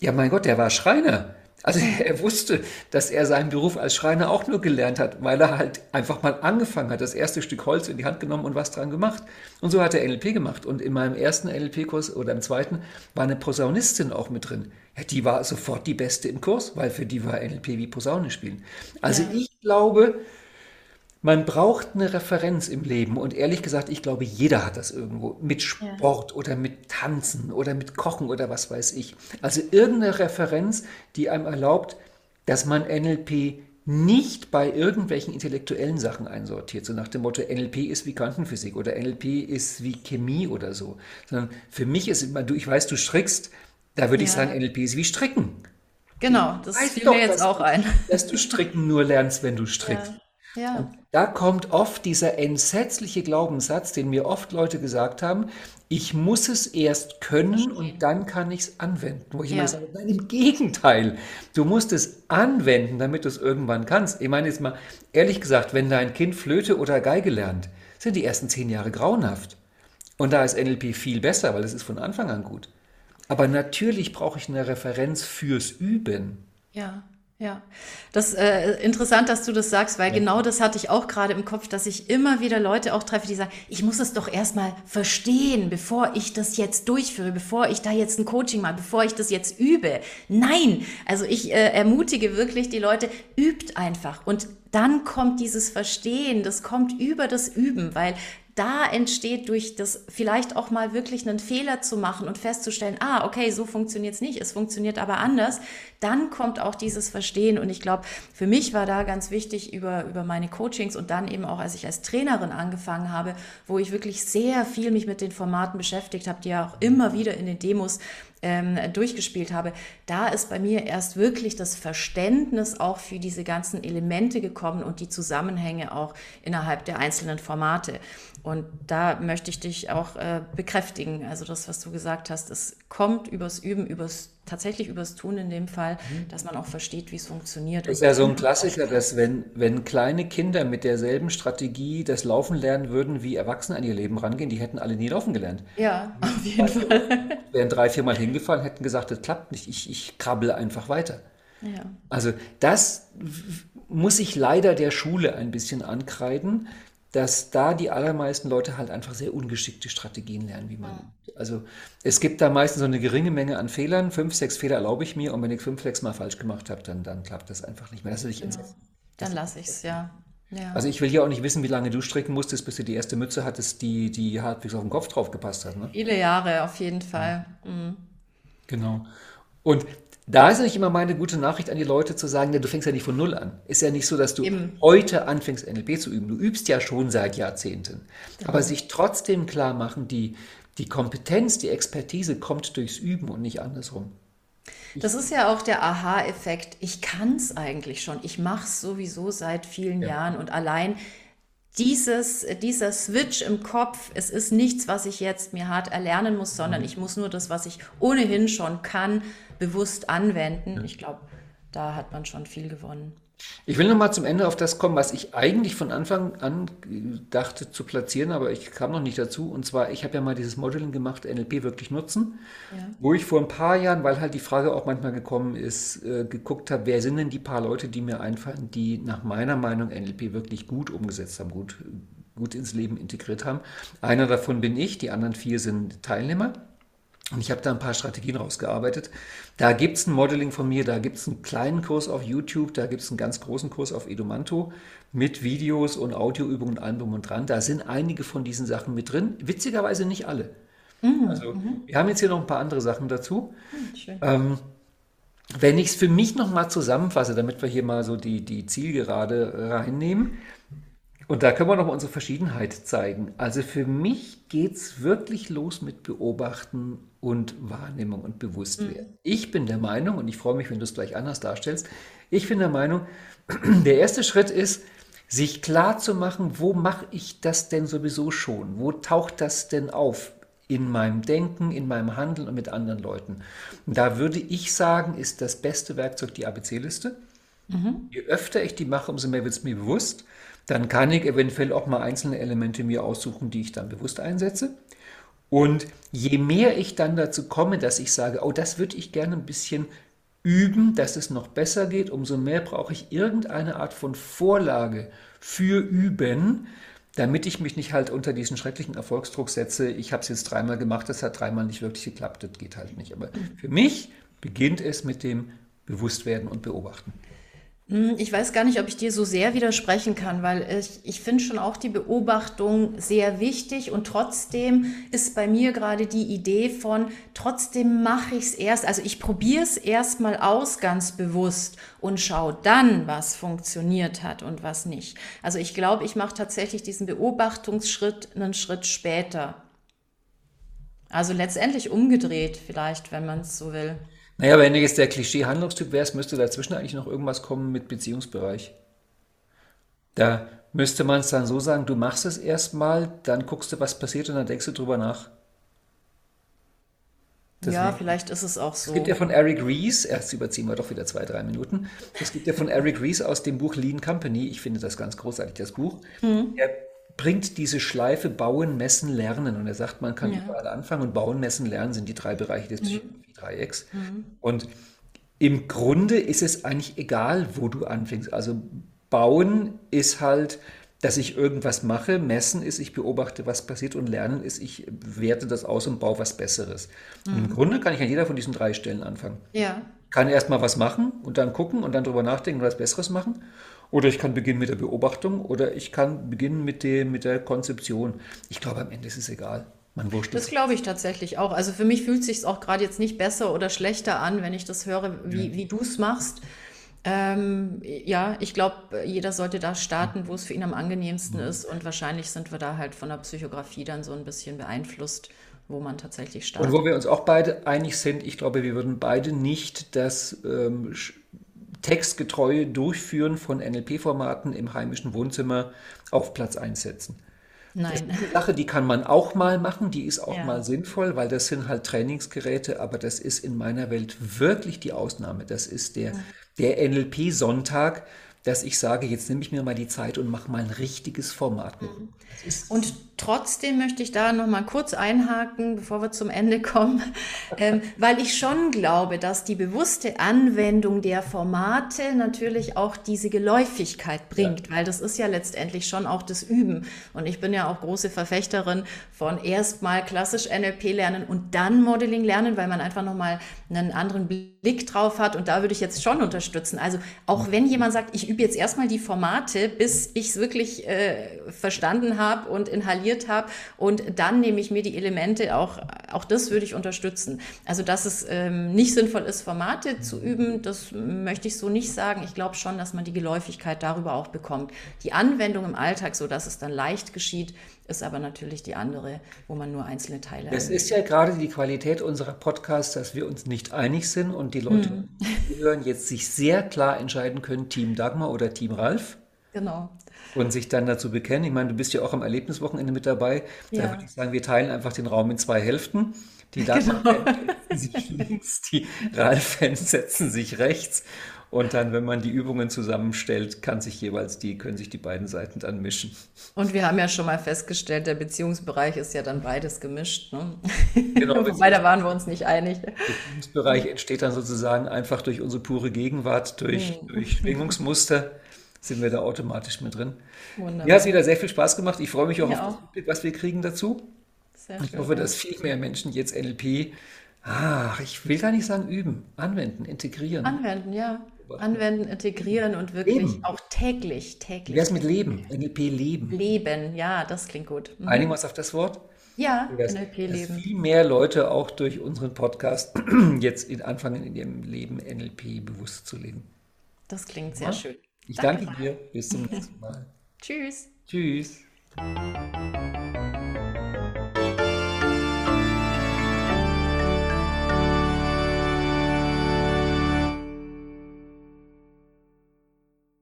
ja mein Gott, der war Schreiner. Also er wusste, dass er seinen Beruf als Schreiner auch nur gelernt hat, weil er halt einfach mal angefangen hat, das erste Stück Holz in die Hand genommen und was dran gemacht. Und so hat er NLP gemacht. Und in meinem ersten NLP-Kurs oder im zweiten war eine Posaunistin auch mit drin. Ja, die war sofort die Beste im Kurs, weil für die war NLP wie Posaune spielen. Also ja. ich glaube, man braucht eine Referenz im Leben und ehrlich gesagt, ich glaube, jeder hat das irgendwo mit Sport ja. oder mit Tanzen oder mit Kochen oder was weiß ich. Also irgendeine Referenz, die einem erlaubt, dass man NLP nicht bei irgendwelchen intellektuellen Sachen einsortiert, so nach dem Motto, NLP ist wie Quantenphysik oder NLP ist wie Chemie oder so, sondern für mich ist immer, du, ich weiß, du strickst, da würde ja. ich sagen, NLP ist wie Stricken. Genau, das fiel mir jetzt auch ein. Dass du Stricken nur lernst, wenn du strickst. Ja. Ja. Da kommt oft dieser entsetzliche Glaubenssatz, den mir oft Leute gesagt haben, ich muss es erst können und dann kann ich es anwenden. Wo ich ja. immer sage, nein, im Gegenteil. Du musst es anwenden, damit du es irgendwann kannst. Ich meine jetzt mal, ehrlich gesagt, wenn dein Kind Flöte oder Geige lernt, sind die ersten zehn Jahre grauenhaft. Und da ist NLP viel besser, weil es ist von Anfang an gut. Aber natürlich brauche ich eine Referenz fürs Üben. Ja. Ja, das ist äh, interessant, dass du das sagst, weil ja. genau das hatte ich auch gerade im Kopf, dass ich immer wieder Leute auch treffe, die sagen, ich muss es doch erstmal verstehen, bevor ich das jetzt durchführe, bevor ich da jetzt ein Coaching mache, bevor ich das jetzt übe. Nein, also ich äh, ermutige wirklich die Leute, übt einfach und dann kommt dieses Verstehen, das kommt über das Üben, weil da entsteht durch das vielleicht auch mal wirklich einen Fehler zu machen und festzustellen, ah, okay, so funktioniert es nicht, es funktioniert aber anders, dann kommt auch dieses Verstehen. Und ich glaube, für mich war da ganz wichtig über, über meine Coachings und dann eben auch, als ich als Trainerin angefangen habe, wo ich wirklich sehr viel mich mit den Formaten beschäftigt habe, die ja auch immer wieder in den Demos ähm, durchgespielt habe, da ist bei mir erst wirklich das Verständnis auch für diese ganzen Elemente gekommen und die Zusammenhänge auch innerhalb der einzelnen Formate. Und da möchte ich dich auch äh, bekräftigen. Also das, was du gesagt hast, es kommt übers Üben, übers tatsächlich übers Tun in dem Fall, mhm. dass man auch versteht, wie es funktioniert. Das ist ja so ein Klassiker, dass wenn, wenn kleine Kinder mit derselben Strategie das Laufen lernen würden, wie Erwachsene an ihr Leben rangehen, die hätten alle nie laufen gelernt. Ja, auf jeden Fall. Wären drei, vier Mal hingefallen, hätten gesagt, das klappt nicht, ich, ich krabbel einfach weiter. Ja. Also das muss ich leider der Schule ein bisschen ankreiden, dass da die allermeisten Leute halt einfach sehr ungeschickte Strategien lernen, wie man. Ja. Also es gibt da meistens so eine geringe Menge an Fehlern. Fünf, sechs Fehler erlaube ich mir und wenn ich fünf, sechs Mal falsch gemacht habe, dann, dann klappt das einfach nicht mehr. Das ist ja. Dann lasse ich es, ja. ja. Also ich will ja auch nicht wissen, wie lange du stricken musstest, bis du die erste Mütze hattest, die, die halbwegs auf den Kopf drauf gepasst hat. Ne? Viele Jahre auf jeden Fall. Mhm. Genau. Und da ist nicht immer meine gute Nachricht an die Leute zu sagen, ja, du fängst ja nicht von Null an. Ist ja nicht so, dass du Eben. heute anfängst, NLP zu üben. Du übst ja schon seit Jahrzehnten. Ja. Aber sich trotzdem klar machen, die, die Kompetenz, die Expertise kommt durchs Üben und nicht andersrum. Das ist ja auch der Aha-Effekt. Ich kann es eigentlich schon. Ich mache es sowieso seit vielen ja. Jahren und allein dieses, dieser Switch im Kopf, es ist nichts, was ich jetzt mir hart erlernen muss, sondern mhm. ich muss nur das, was ich ohnehin schon kann, bewusst anwenden. Ich glaube, da hat man schon viel gewonnen. Ich will nochmal zum Ende auf das kommen, was ich eigentlich von Anfang an dachte zu platzieren, aber ich kam noch nicht dazu. Und zwar, ich habe ja mal dieses Modeling gemacht, NLP wirklich nutzen, ja. wo ich vor ein paar Jahren, weil halt die Frage auch manchmal gekommen ist, äh, geguckt habe, wer sind denn die paar Leute, die mir einfallen, die nach meiner Meinung NLP wirklich gut umgesetzt haben, gut, gut ins Leben integriert haben. Einer davon bin ich, die anderen vier sind Teilnehmer. Und ich habe da ein paar Strategien rausgearbeitet. Da gibt es ein Modeling von mir, da gibt es einen kleinen Kurs auf YouTube, da gibt es einen ganz großen Kurs auf Edumanto mit Videos und Audioübungen und allem drum und dran. Da sind einige von diesen Sachen mit drin, witzigerweise nicht alle. Mhm. Also mhm. wir haben jetzt hier noch ein paar andere Sachen dazu. Mhm, ähm, wenn ich es für mich nochmal zusammenfasse, damit wir hier mal so die, die Zielgerade reinnehmen, und da können wir nochmal unsere Verschiedenheit zeigen. Also für mich geht es wirklich los mit Beobachten und Wahrnehmung und Bewusstwerden. Mhm. Ich bin der Meinung, und ich freue mich, wenn du es gleich anders darstellst, ich bin der Meinung, der erste Schritt ist, sich klar zu machen, wo mache ich das denn sowieso schon? Wo taucht das denn auf? in meinem Denken, in meinem Handeln und mit anderen Leuten. Und da würde ich sagen, ist das beste Werkzeug die ABC-Liste. Mhm. Je öfter ich die mache, umso mehr wird es mir bewusst. Dann kann ich eventuell auch mal einzelne Elemente mir aussuchen, die ich dann bewusst einsetze. Und je mehr ich dann dazu komme, dass ich sage, oh, das würde ich gerne ein bisschen üben, dass es noch besser geht, umso mehr brauche ich irgendeine Art von Vorlage für Üben, damit ich mich nicht halt unter diesen schrecklichen Erfolgsdruck setze. Ich habe es jetzt dreimal gemacht, das hat dreimal nicht wirklich geklappt, das geht halt nicht. Aber für mich beginnt es mit dem Bewusstwerden und Beobachten. Hm, ich weiß gar nicht, ob ich dir so sehr widersprechen kann, weil ich, ich finde schon auch die Beobachtung sehr wichtig und trotzdem ist bei mir gerade die Idee von, trotzdem mache ich es erst, also ich probiere es erstmal aus ganz bewusst und schaue dann, was funktioniert hat und was nicht. Also ich glaube, ich mache tatsächlich diesen Beobachtungsschritt einen Schritt später. Also letztendlich umgedreht vielleicht, wenn man es so will. Naja, wenn du jetzt der Klischee-Handlungstyp wärst, müsste dazwischen eigentlich noch irgendwas kommen mit Beziehungsbereich. Da müsste man es dann so sagen, du machst es erstmal, dann guckst du, was passiert und dann denkst du drüber nach. Deswegen. Ja, vielleicht ist es auch so. Es gibt ja von Eric Rees, erst überziehen wir doch wieder zwei, drei Minuten. Es gibt ja von Eric Rees aus dem Buch Lean Company, ich finde das ganz großartig, das Buch. Mhm. Er bringt diese Schleife Bauen, Messen, Lernen. Und er sagt, man kann ja. überall anfangen und Bauen, Messen, Lernen sind die drei Bereiche des mhm. Dreiecks. Mhm. Und im Grunde ist es eigentlich egal, wo du anfängst. Also Bauen ist halt, dass ich irgendwas mache, Messen ist, ich beobachte, was passiert und Lernen ist, ich werte das aus und baue was Besseres. Mhm. Im Grunde kann ich an jeder von diesen drei Stellen anfangen. Ja. Kann erst mal was machen und dann gucken und dann drüber nachdenken und was Besseres machen. Oder ich kann beginnen mit der Beobachtung oder ich kann beginnen mit, dem, mit der Konzeption. Ich glaube, am Ende ist es egal. Man das glaube ich tatsächlich auch. Also für mich fühlt es sich auch gerade jetzt nicht besser oder schlechter an, wenn ich das höre, wie, ja. wie du es machst. Ähm, ja, ich glaube, jeder sollte da starten, wo es für ihn am angenehmsten ja. ist. Und wahrscheinlich sind wir da halt von der Psychografie dann so ein bisschen beeinflusst, wo man tatsächlich startet. Und wo wir uns auch beide einig sind, ich glaube, wir würden beide nicht das ähm, textgetreue Durchführen von NLP-Formaten im heimischen Wohnzimmer auf Platz 1 setzen. Nein. Das ist eine Sache, die kann man auch mal machen, die ist auch ja. mal sinnvoll, weil das sind halt Trainingsgeräte, aber das ist in meiner Welt wirklich die Ausnahme. Das ist der, der NLP-Sonntag, dass ich sage, jetzt nehme ich mir mal die Zeit und mache mal ein richtiges Format mit. Mhm. Und trotzdem möchte ich da noch mal kurz einhaken, bevor wir zum Ende kommen, ähm, weil ich schon glaube, dass die bewusste Anwendung der Formate natürlich auch diese Geläufigkeit bringt, ja. weil das ist ja letztendlich schon auch das Üben. Und ich bin ja auch große Verfechterin von erstmal klassisch NLP lernen und dann Modeling lernen, weil man einfach noch mal einen anderen Blick drauf hat. Und da würde ich jetzt schon unterstützen. Also auch wenn jemand sagt, ich übe jetzt erstmal die Formate, bis ich es wirklich äh, verstanden habe und inhaliert habe. Und dann nehme ich mir die Elemente, auch, auch das würde ich unterstützen. Also, dass es ähm, nicht sinnvoll ist, Formate zu üben, das möchte ich so nicht sagen. Ich glaube schon, dass man die Geläufigkeit darüber auch bekommt. Die Anwendung im Alltag, so dass es dann leicht geschieht, ist aber natürlich die andere, wo man nur einzelne Teile hat. Es ist ja gerade die Qualität unserer Podcasts, dass wir uns nicht einig sind und die Leute, hm. die hören, jetzt sich sehr klar entscheiden können, Team Dagmar oder Team Ralf. Genau. Und sich dann dazu bekennen. Ich meine, du bist ja auch am Erlebniswochenende mit dabei. Da ja. würde ich sagen, wir teilen einfach den Raum in zwei Hälften. Die Dagmar genau. setzen sich links, die Ralf-Fans setzen sich rechts. Und dann, wenn man die Übungen zusammenstellt, kann sich jeweils die, können sich die beiden Seiten dann mischen. Und wir haben ja schon mal festgestellt, der Beziehungsbereich ist ja dann beides gemischt. Ne? Genau, Wobei, da waren wir uns nicht einig. Der Beziehungsbereich entsteht dann sozusagen einfach durch unsere pure Gegenwart, durch, hm. durch Schwingungsmuster sind wir da automatisch mit drin. Wunderbar. Mir hat es wieder sehr viel Spaß gemacht. Ich freue mich auch ja, auf das, was wir kriegen dazu. Sehr ich schön, hoffe, dass viel mehr Menschen jetzt NLP, ach, ich will gar nicht sagen üben, anwenden, integrieren. Anwenden, ja. Anwenden, integrieren und wirklich leben. auch täglich, täglich. Wie es mit Leben? NLP Leben. Leben, ja, das klingt gut. Mhm. Einigen wir uns auf das Wort? Ja, NLP Leben. Viel mehr Leute auch durch unseren Podcast jetzt in anfangen in ihrem Leben NLP bewusst zu leben. Das klingt sehr ja? schön. Ich danke, danke dir. Bis zum nächsten Mal. Tschüss. Tschüss.